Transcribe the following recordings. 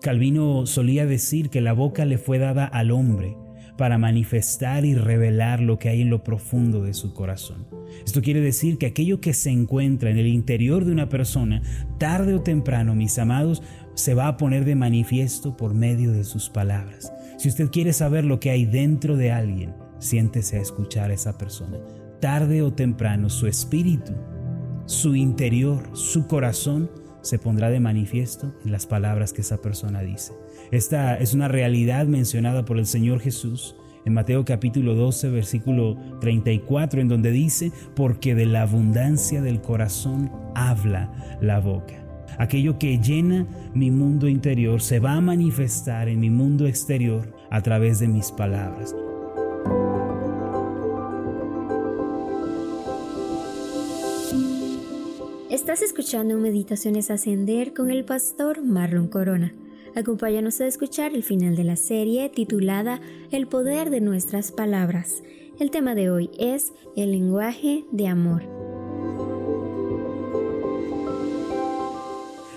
Calvino solía decir que la boca le fue dada al hombre para manifestar y revelar lo que hay en lo profundo de su corazón. Esto quiere decir que aquello que se encuentra en el interior de una persona, tarde o temprano, mis amados, se va a poner de manifiesto por medio de sus palabras. Si usted quiere saber lo que hay dentro de alguien, siéntese a escuchar a esa persona. Tarde o temprano, su espíritu, su interior, su corazón se pondrá de manifiesto en las palabras que esa persona dice. Esta es una realidad mencionada por el Señor Jesús en Mateo capítulo 12, versículo 34, en donde dice, porque de la abundancia del corazón habla la boca. Aquello que llena mi mundo interior se va a manifestar en mi mundo exterior a través de mis palabras. Estás escuchando Meditaciones Ascender con el pastor Marlon Corona. Acompáñanos a escuchar el final de la serie titulada El poder de nuestras palabras. El tema de hoy es el lenguaje de amor.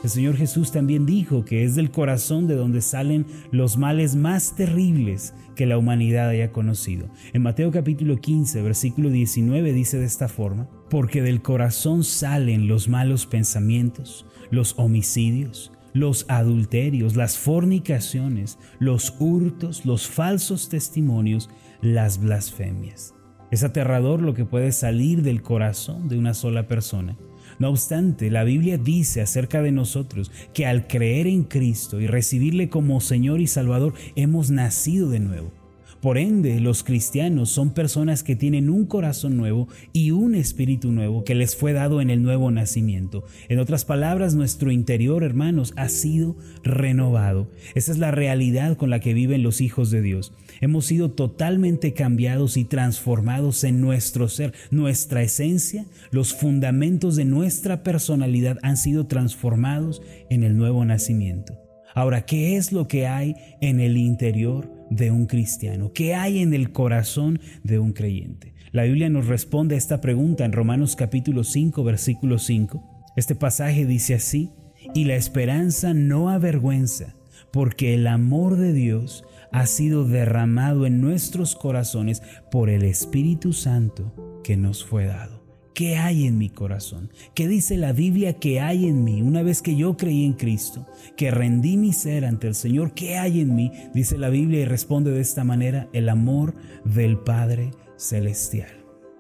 El Señor Jesús también dijo que es del corazón de donde salen los males más terribles que la humanidad haya conocido. En Mateo capítulo 15, versículo 19 dice de esta forma, porque del corazón salen los malos pensamientos, los homicidios, los adulterios, las fornicaciones, los hurtos, los falsos testimonios, las blasfemias. Es aterrador lo que puede salir del corazón de una sola persona. No obstante, la Biblia dice acerca de nosotros que al creer en Cristo y recibirle como Señor y Salvador, hemos nacido de nuevo. Por ende, los cristianos son personas que tienen un corazón nuevo y un espíritu nuevo que les fue dado en el nuevo nacimiento. En otras palabras, nuestro interior, hermanos, ha sido renovado. Esa es la realidad con la que viven los hijos de Dios. Hemos sido totalmente cambiados y transformados en nuestro ser. Nuestra esencia, los fundamentos de nuestra personalidad han sido transformados en el nuevo nacimiento. Ahora, ¿qué es lo que hay en el interior de un cristiano? ¿Qué hay en el corazón de un creyente? La Biblia nos responde a esta pregunta en Romanos capítulo 5, versículo 5. Este pasaje dice así, y la esperanza no avergüenza, porque el amor de Dios ha sido derramado en nuestros corazones por el Espíritu Santo que nos fue dado. ¿Qué hay en mi corazón? ¿Qué dice la Biblia que hay en mí? Una vez que yo creí en Cristo, que rendí mi ser ante el Señor, ¿qué hay en mí? Dice la Biblia y responde de esta manera, el amor del Padre Celestial.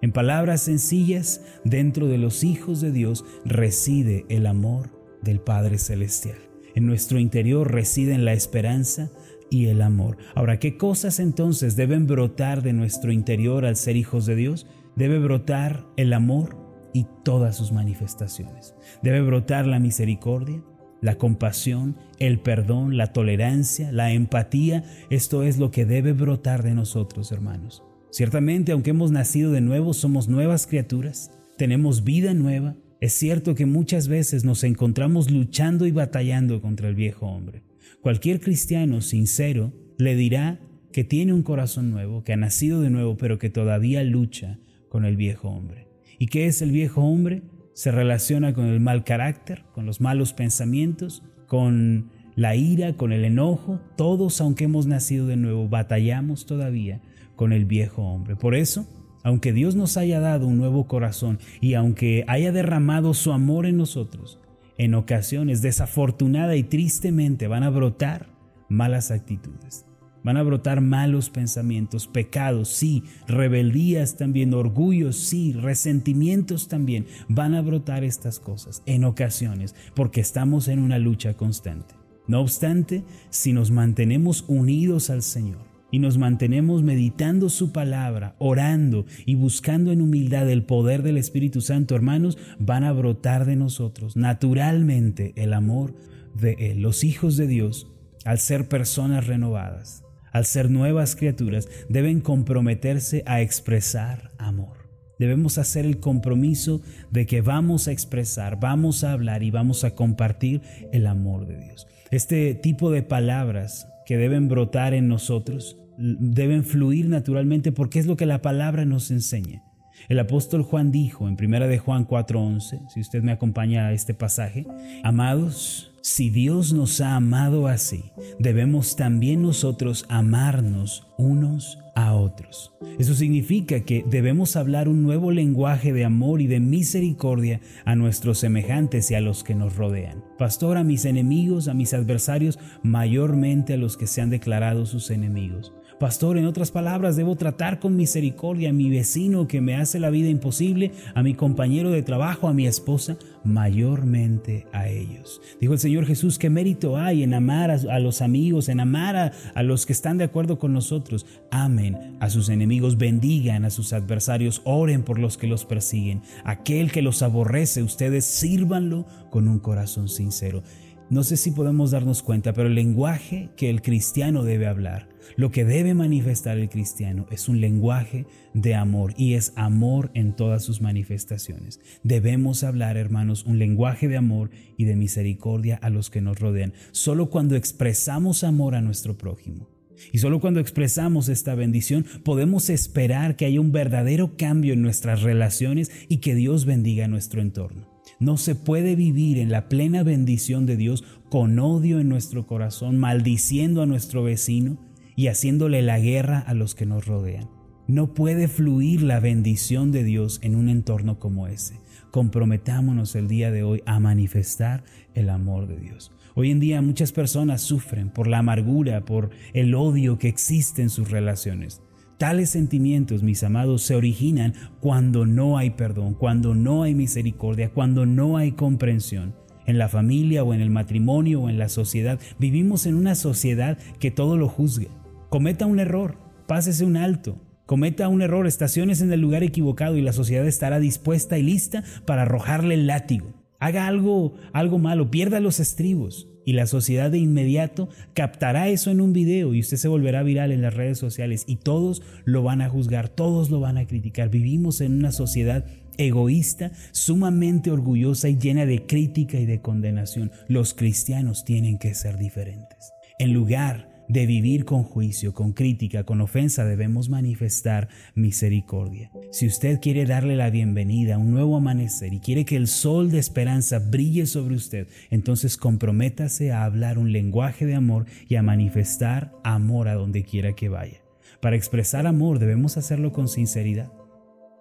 En palabras sencillas, dentro de los hijos de Dios reside el amor del Padre Celestial. En nuestro interior residen la esperanza y el amor. Ahora, ¿qué cosas entonces deben brotar de nuestro interior al ser hijos de Dios? Debe brotar el amor y todas sus manifestaciones. Debe brotar la misericordia, la compasión, el perdón, la tolerancia, la empatía. Esto es lo que debe brotar de nosotros, hermanos. Ciertamente, aunque hemos nacido de nuevo, somos nuevas criaturas, tenemos vida nueva. Es cierto que muchas veces nos encontramos luchando y batallando contra el viejo hombre. Cualquier cristiano sincero le dirá que tiene un corazón nuevo, que ha nacido de nuevo, pero que todavía lucha con el viejo hombre. ¿Y qué es el viejo hombre? Se relaciona con el mal carácter, con los malos pensamientos, con la ira, con el enojo. Todos, aunque hemos nacido de nuevo, batallamos todavía con el viejo hombre. Por eso, aunque Dios nos haya dado un nuevo corazón y aunque haya derramado su amor en nosotros, en ocasiones desafortunada y tristemente van a brotar malas actitudes. Van a brotar malos pensamientos, pecados, sí, rebeldías también, orgullos, sí, resentimientos también. Van a brotar estas cosas en ocasiones porque estamos en una lucha constante. No obstante, si nos mantenemos unidos al Señor y nos mantenemos meditando su palabra, orando y buscando en humildad el poder del Espíritu Santo, hermanos, van a brotar de nosotros naturalmente el amor de Él. Los hijos de Dios, al ser personas renovadas, al ser nuevas criaturas, deben comprometerse a expresar amor. Debemos hacer el compromiso de que vamos a expresar, vamos a hablar y vamos a compartir el amor de Dios. Este tipo de palabras que deben brotar en nosotros deben fluir naturalmente porque es lo que la palabra nos enseña. El apóstol Juan dijo en 1 de Juan 4:11, si usted me acompaña a este pasaje, amados, Si Dios nos ha amado así, debemos también nosotros amarnos unos a otros. Eso significa que debemos hablar un nuevo lenguaje de amor y de misericordia a nuestros semejantes y a los que nos rodean. Pastor, a mis enemigos, a mis adversarios, mayormente a los que se han declarado sus enemigos. Pastor, en otras palabras, debo tratar con misericordia a mi vecino que me hace la vida imposible, a mi compañero de trabajo, a mi esposa, mayormente a ellos. Dijo el Señor Jesús, ¿qué mérito hay en amar a, los amigos, en amar a, los que están de acuerdo con nosotros? Amen a sus enemigos, bendigan a sus adversarios, oren por los que los persiguen. Aquel que los aborrece, ustedes sírvanlo con un corazón sincero. No sé si podemos darnos cuenta, pero el lenguaje que el cristiano debe hablar, lo que debe manifestar el cristiano es un lenguaje de amor y es amor en todas sus manifestaciones. Debemos hablar, hermanos, un lenguaje de amor y de misericordia a los que nos rodean. Solo cuando expresamos amor a nuestro prójimo y solo cuando expresamos esta bendición podemos esperar que haya un verdadero cambio en nuestras relaciones y que Dios bendiga nuestro entorno. No se puede vivir en la plena bendición de Dios con odio en nuestro corazón, maldiciendo a nuestro vecino y haciéndole la guerra a los que nos rodean. No puede fluir la bendición de Dios en un entorno como ese. Comprometámonos el día de hoy a manifestar el amor de Dios. Hoy en día muchas personas sufren por la amargura, por el odio que existe en sus relaciones. Tales sentimientos, mis amados, se originan cuando no hay perdón, cuando no hay misericordia, cuando no hay comprensión. En la familia o en el matrimonio o en la sociedad, vivimos en una sociedad que todo lo juzga. Cometa un error, pásese un alto, cometa un error, estaciones en el lugar equivocado y la sociedad estará dispuesta y lista para arrojarle el látigo. Haga algo, algo malo, pierda los estribos y la sociedad de inmediato captará eso en un video y usted se volverá viral en las redes sociales y todos lo van a juzgar, todos lo van a criticar. Vivimos en una sociedad egoísta, sumamente orgullosa y llena de crítica y de condenación. Los cristianos tienen que ser diferentes. En lugar de vivir con juicio, con crítica, con ofensa, debemos manifestar misericordia. Si usted quiere darle la bienvenida a un nuevo amanecer y quiere que el sol de esperanza brille sobre usted, entonces comprométase a hablar un lenguaje de amor y a manifestar amor a donde quiera que vaya. Para expresar amor debemos hacerlo con sinceridad.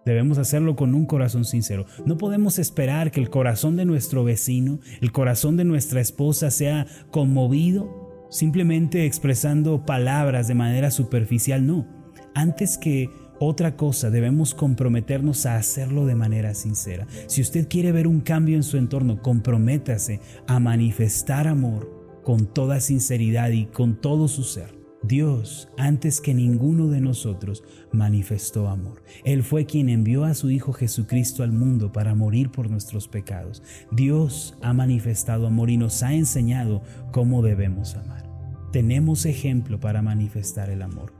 Debemos hacerlo con un corazón sincero. No podemos esperar que el corazón de nuestro vecino, el corazón de nuestra esposa sea conmovido simplemente expresando palabras de manera superficial, no. Antes que otra cosa, debemos comprometernos a hacerlo de manera sincera. Si usted quiere ver un cambio en su entorno, comprométase a manifestar amor con toda sinceridad y con todo su ser. Dios, antes que ninguno de nosotros, manifestó amor. Él fue quien envió a su Hijo Jesucristo al mundo para morir por nuestros pecados. Dios ha manifestado amor y nos ha enseñado cómo debemos amar tenemos ejemplo para manifestar el amor.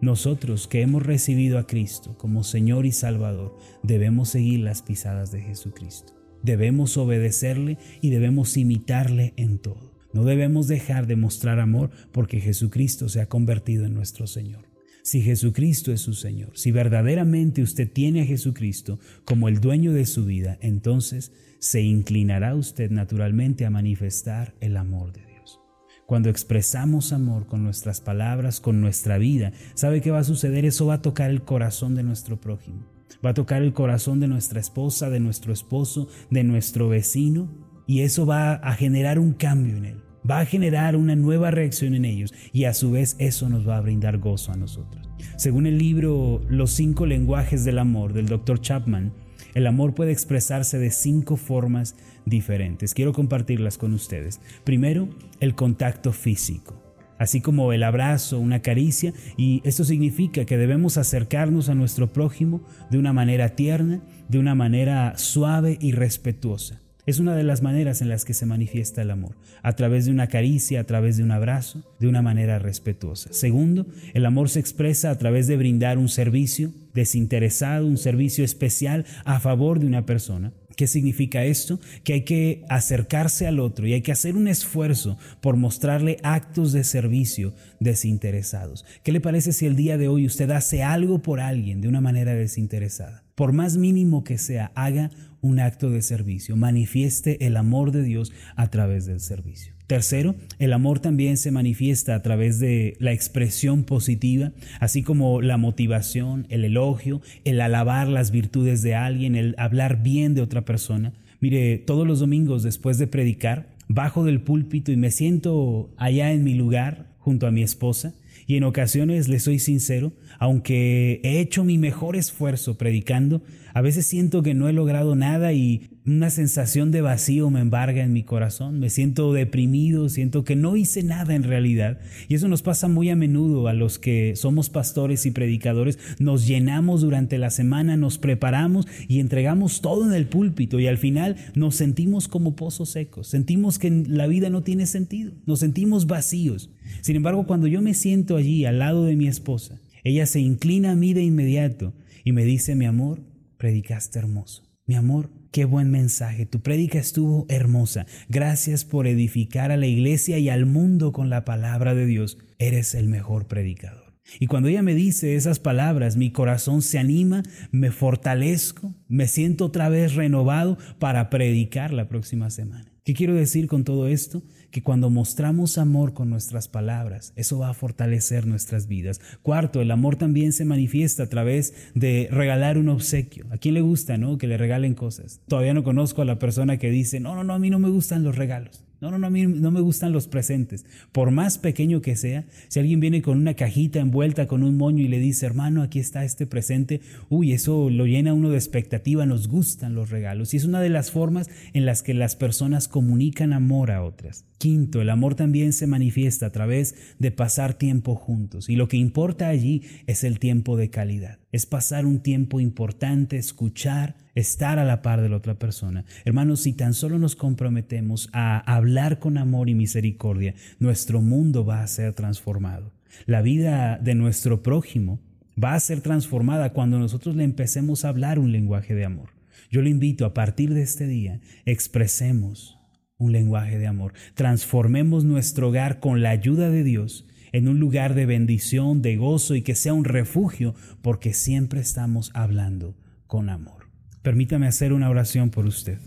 Nosotros que hemos recibido a Cristo como Señor y Salvador, debemos seguir las pisadas de Jesucristo. Debemos obedecerle y debemos imitarle en todo. No debemos dejar de mostrar amor porque Jesucristo se ha convertido en nuestro Señor. Si Jesucristo es su Señor, si verdaderamente usted tiene a Jesucristo como el dueño de su vida, entonces se inclinará usted naturalmente a manifestar el amor de Dios. Cuando expresamos amor con nuestras palabras, con nuestra vida, ¿sabe qué va a suceder? Eso va a tocar el corazón de nuestro prójimo. Va a tocar el corazón de nuestra esposa, de nuestro esposo, de nuestro vecino. Y eso va a generar un cambio en él. Va a generar una nueva reacción en ellos. Y a su vez eso nos va a brindar gozo a nosotros. Según el libro Los cinco lenguajes del amor del Dr. Chapman, el amor puede expresarse de cinco formas diferentes. Quiero compartirlas con ustedes. Primero, el contacto físico así como el abrazo, una caricia, y esto significa que debemos acercarnos a nuestro prójimo de una manera tierna, de una manera suave y respetuosa. Es una de las maneras en las que se manifiesta el amor, a través de una caricia, a través de un abrazo, de una manera respetuosa. Segundo, el amor se expresa a través de brindar un servicio desinteresado, un servicio especial a favor de una persona ¿Qué significa esto? Que hay que acercarse al otro y hay que hacer un esfuerzo por mostrarle actos de servicio desinteresados. ¿Qué le parece si el día de hoy usted hace algo por alguien de una manera desinteresada? Por más mínimo que sea, haga un acto de servicio, manifieste el amor de Dios a través del servicio. Tercero, el amor también se manifiesta a través de la expresión positiva, así como la motivación, el elogio, el alabar las virtudes de alguien, el hablar bien de otra persona. Mire, todos los domingos después de predicar, bajo del púlpito y me siento allá en mi lugar junto a mi esposa y en ocasiones, le soy sincero, aunque he hecho mi mejor esfuerzo predicando, a veces siento que no he logrado nada y una sensación de vacío me embarga en mi corazón. Me siento deprimido, siento que no hice nada en realidad. Y eso nos pasa muy a menudo a los que somos pastores y predicadores. Nos llenamos durante la semana, nos preparamos y entregamos todo en el púlpito y al final nos sentimos como pozos secos. Sentimos que la vida no tiene sentido. Nos sentimos vacíos. Sin embargo, cuando yo me siento allí al lado de mi esposa, ella se inclina a mí de inmediato y me dice, mi amor, predicaste hermoso. Mi amor, qué buen mensaje. Tu prédica estuvo hermosa. Gracias por edificar a la iglesia y al mundo con la palabra de Dios. Eres el mejor predicador. Y cuando ella me dice esas palabras, mi corazón se anima, me fortalezco, me siento otra vez renovado para predicar la próxima semana. ¿Qué quiero decir con todo esto? Que cuando mostramos amor con nuestras palabras, eso va a fortalecer nuestras vidas. Cuarto, el amor también se manifiesta a través de regalar un obsequio. ¿A quién le gusta, no? Que le regalen cosas. Todavía no conozco a la persona que dice, no, no, no, a mí no me gustan los regalos. No, no, no, a mí no me gustan los presentes. Por más pequeño que sea, si alguien viene con una cajita envuelta con un moño y le dice, hermano, aquí está este presente, uy, eso lo llena uno de expectativa, nos gustan los regalos. Y es una de las formas en las que las personas comunican amor a otras. Quinto, el amor también se manifiesta a través de pasar tiempo juntos. Y lo que importa allí es el tiempo de calidad. Es pasar un tiempo importante, escuchar, estar a la par de la otra persona. Hermanos, si tan solo nos comprometemos a hablar con amor y misericordia, nuestro mundo va a ser transformado. La vida de nuestro prójimo va a ser transformada cuando nosotros le empecemos a hablar un lenguaje de amor. Yo le invito a partir de este día, expresemos un lenguaje de amor, transformemos nuestro hogar con la ayuda de Dios en un lugar de bendición, de gozo y que sea un refugio porque siempre estamos hablando con amor. Permítame hacer una oración por usted.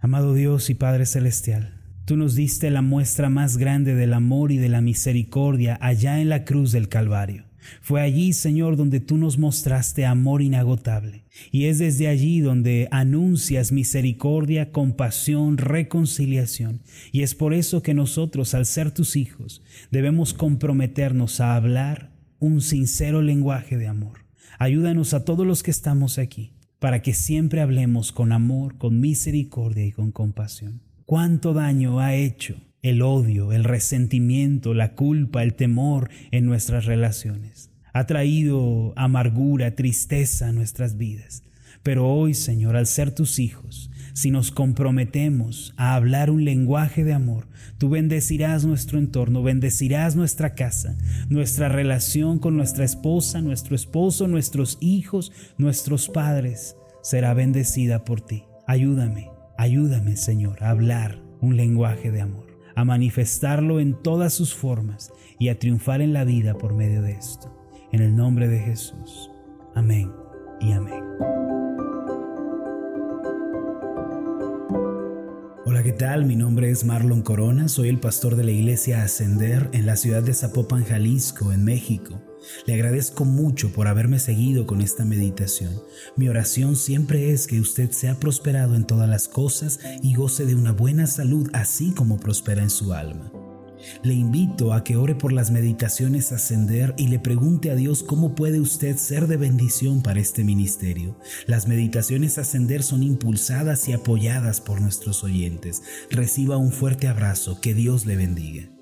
Amado Dios y Padre Celestial, tú nos diste la muestra más grande del amor y de la misericordia allá en la cruz del Calvario. Fue allí, Señor, donde tú nos mostraste amor inagotable. Y es desde allí donde anuncias misericordia, compasión, reconciliación. Y es por eso que nosotros, al ser tus hijos, debemos comprometernos a hablar un sincero lenguaje de amor. Ayúdanos a todos los que estamos aquí para que siempre hablemos con amor, con misericordia y con compasión. ¿Cuánto daño ha hecho el odio, el resentimiento, la culpa, el temor en nuestras relaciones? Ha traído amargura, tristeza a nuestras vidas. Pero hoy, Señor, al ser tus hijos, si nos comprometemos a hablar un lenguaje de amor, tú bendecirás nuestro entorno, bendecirás nuestra casa, nuestra relación con nuestra esposa, nuestro esposo, nuestros hijos, nuestros padres, será bendecida por ti. Ayúdame, ayúdame, Señor, a hablar un lenguaje de amor, a manifestarlo en todas sus formas y a triunfar en la vida por medio de esto. En el nombre de Jesús. Amén y amén. Hola, ¿qué tal? Mi nombre es Marlon Corona, soy el pastor de la iglesia Ascender en la ciudad de Zapopan, Jalisco, en México. Le agradezco mucho por haberme seguido con esta meditación. Mi oración siempre es que usted sea prosperado en todas las cosas y goce de una buena salud así como prospera en su alma. Le invito a que ore por las meditaciones ascender y le pregunte a Dios cómo puede usted ser de bendición para este ministerio. Las meditaciones ascender son impulsadas y apoyadas por nuestros oyentes. Reciba un fuerte abrazo, que Dios le bendiga.